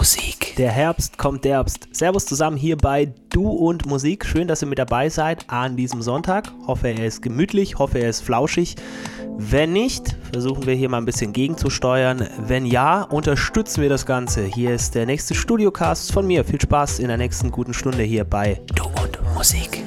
Musik. Der Herbst kommt derbst. Servus zusammen hier bei Du und Musik. Schön, dass ihr mit dabei seid an diesem Sonntag. Hoffe, er ist gemütlich, hoffe, er ist flauschig. Wenn nicht, versuchen wir hier mal ein bisschen gegenzusteuern. Wenn ja, unterstützen wir das Ganze. Hier ist der nächste Studiocast von mir. Viel Spaß in der nächsten guten Stunde hier bei Du und Musik.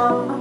home.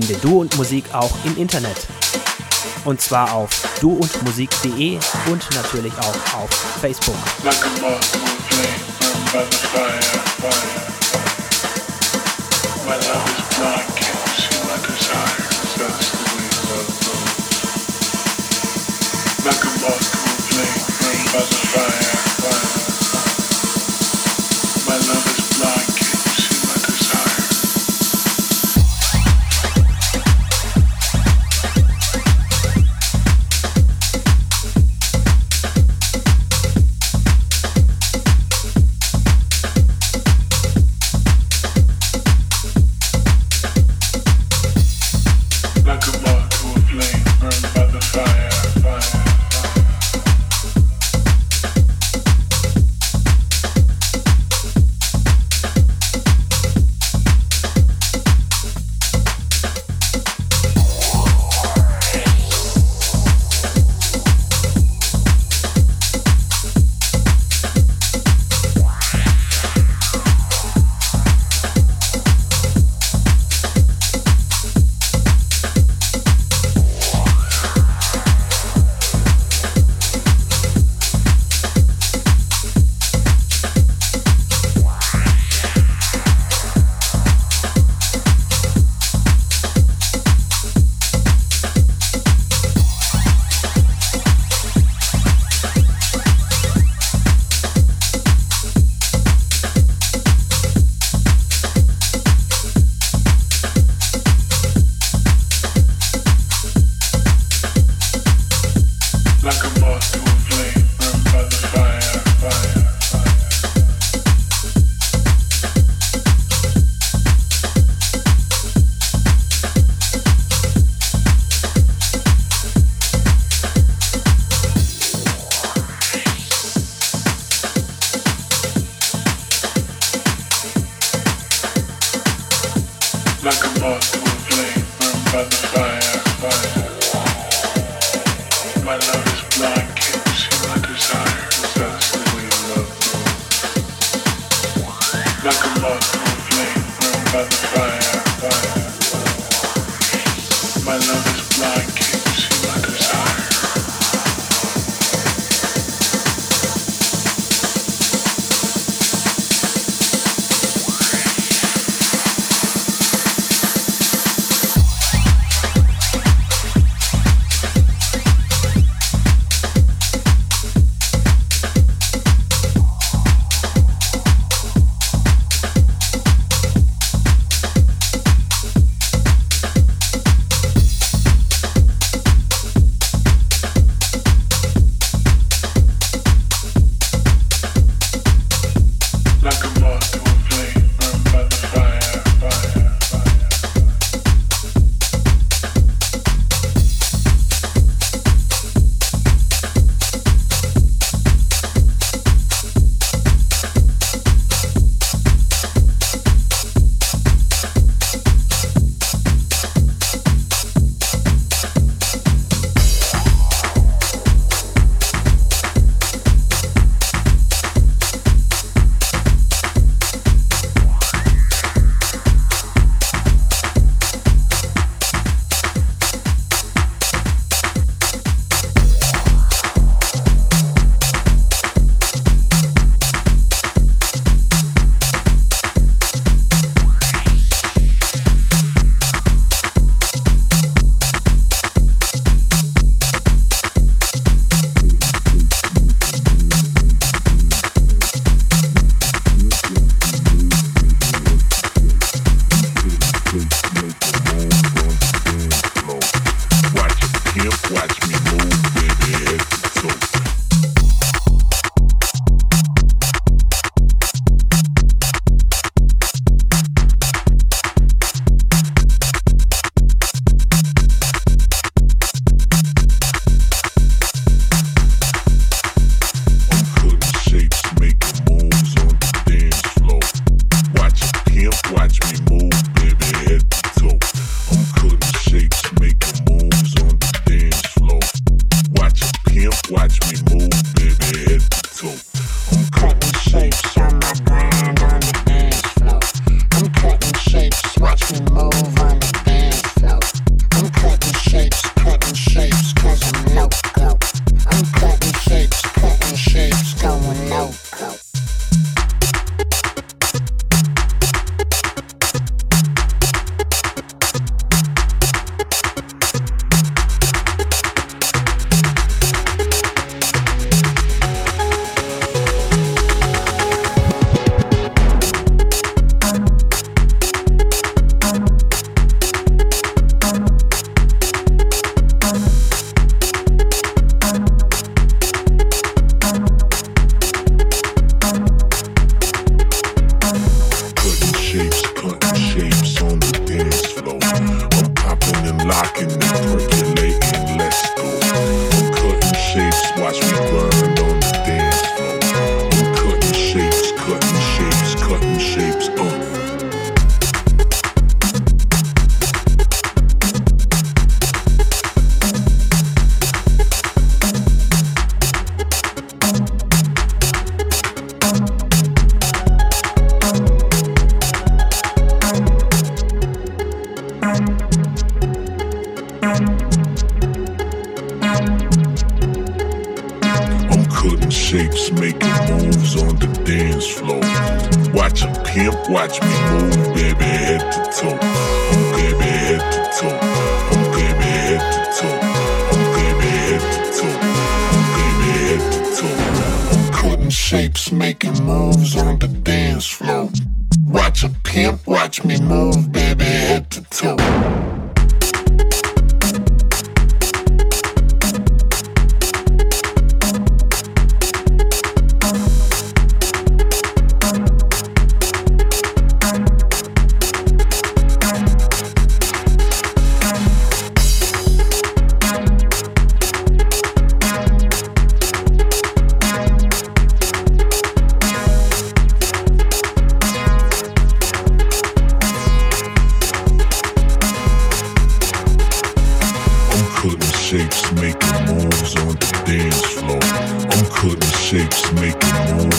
Finde Du und Musik auch im Internet. Und zwar auf duundmusik.de und natürlich auch auf Facebook. Like a moth flame, burned by the fire. shapes making moves.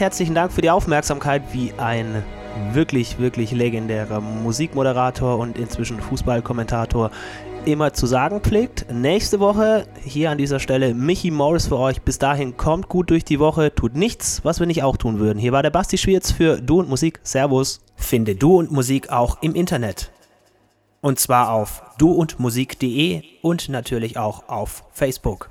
Recht herzlichen Dank für die Aufmerksamkeit, wie ein wirklich, wirklich legendärer Musikmoderator und inzwischen Fußballkommentator immer zu sagen pflegt. Nächste Woche hier an dieser Stelle Michi Morris für euch. Bis dahin kommt gut durch die Woche, tut nichts, was wir nicht auch tun würden. Hier war der Basti Schwierz für Du und Musik. Servus. Finde Du und Musik auch im Internet. Und zwar auf duundmusik.de und natürlich auch auf Facebook.